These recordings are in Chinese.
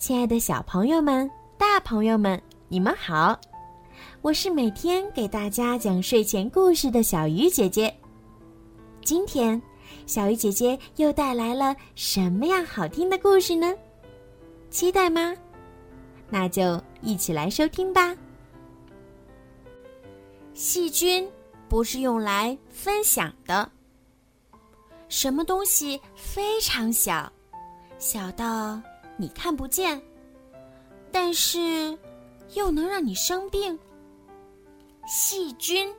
亲爱的小朋友们、大朋友们，你们好！我是每天给大家讲睡前故事的小鱼姐姐。今天，小鱼姐姐又带来了什么样好听的故事呢？期待吗？那就一起来收听吧。细菌不是用来分享的。什么东西非常小，小到……你看不见，但是又能让你生病。细菌，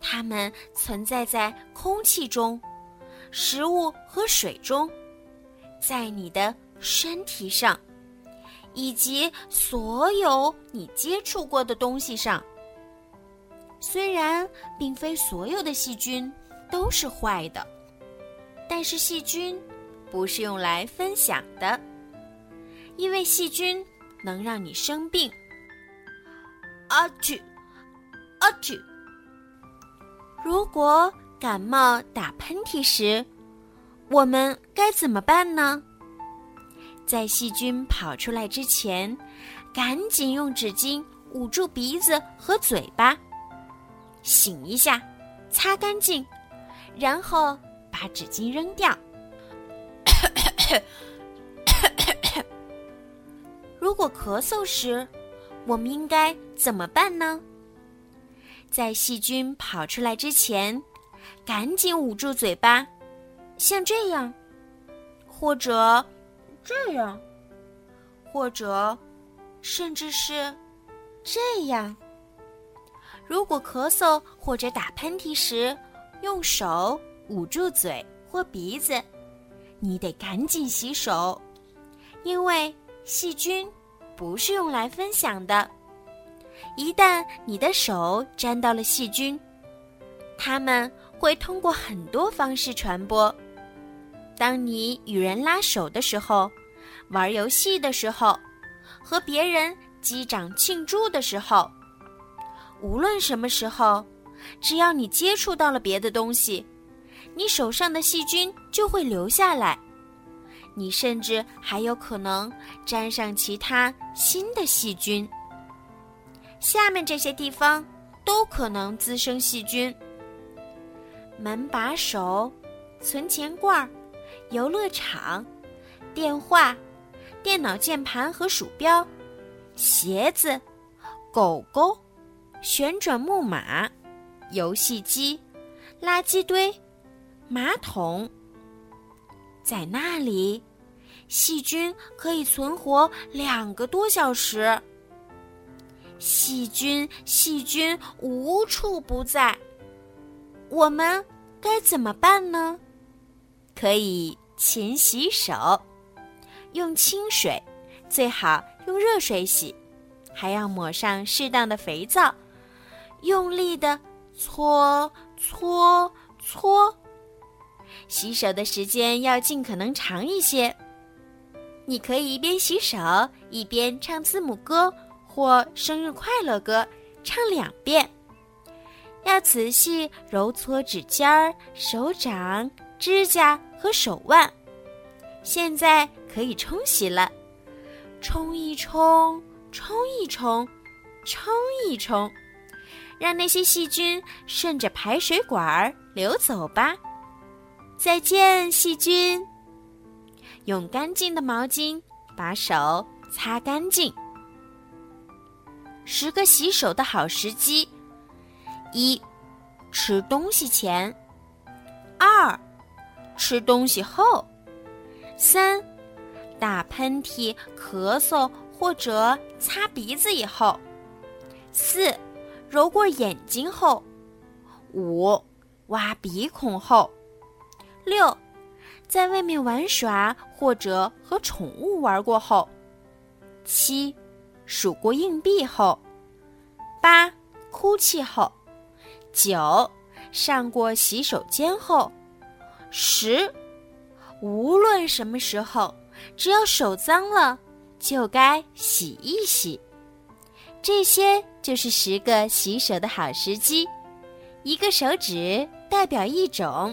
它们存在在空气中、食物和水中，在你的身体上，以及所有你接触过的东西上。虽然并非所有的细菌都是坏的，但是细菌不是用来分享的。因为细菌能让你生病。阿嚏，阿嚏！如果感冒打喷嚏时，我们该怎么办呢？在细菌跑出来之前，赶紧用纸巾捂住鼻子和嘴巴，醒一下，擦干净，然后把纸巾扔掉。如果咳嗽时，我们应该怎么办呢？在细菌跑出来之前，赶紧捂住嘴巴，像这样，或者这样，或者甚至是这样。如果咳嗽或者打喷嚏时，用手捂住嘴或鼻子，你得赶紧洗手，因为。细菌不是用来分享的。一旦你的手沾到了细菌，它们会通过很多方式传播。当你与人拉手的时候，玩游戏的时候，和别人击掌庆祝的时候，无论什么时候，只要你接触到了别的东西，你手上的细菌就会留下来。你甚至还有可能沾上其他新的细菌。下面这些地方都可能滋生细菌：门把手、存钱罐、游乐场、电话、电脑键盘和鼠标、鞋子、狗狗、旋转木马、游戏机、垃圾堆、马桶。在那里，细菌可以存活两个多小时。细菌，细菌无处不在，我们该怎么办呢？可以勤洗手，用清水，最好用热水洗，还要抹上适当的肥皂，用力的搓搓搓。洗手的时间要尽可能长一些。你可以一边洗手一边唱字母歌或生日快乐歌，唱两遍。要仔细揉搓指尖儿、手掌、指甲和手腕。现在可以冲洗了，冲一冲，冲一冲，冲一冲，让那些细菌顺着排水管流走吧。再见，细菌。用干净的毛巾把手擦干净。十个洗手的好时机：一、吃东西前；二、吃东西后；三、打喷嚏、咳嗽或者擦鼻子以后；四、揉过眼睛后；五、挖鼻孔后。六，在外面玩耍或者和宠物玩过后；七，数过硬币后；八，哭泣后；九，上过洗手间后；十，无论什么时候，只要手脏了，就该洗一洗。这些就是十个洗手的好时机，一个手指代表一种。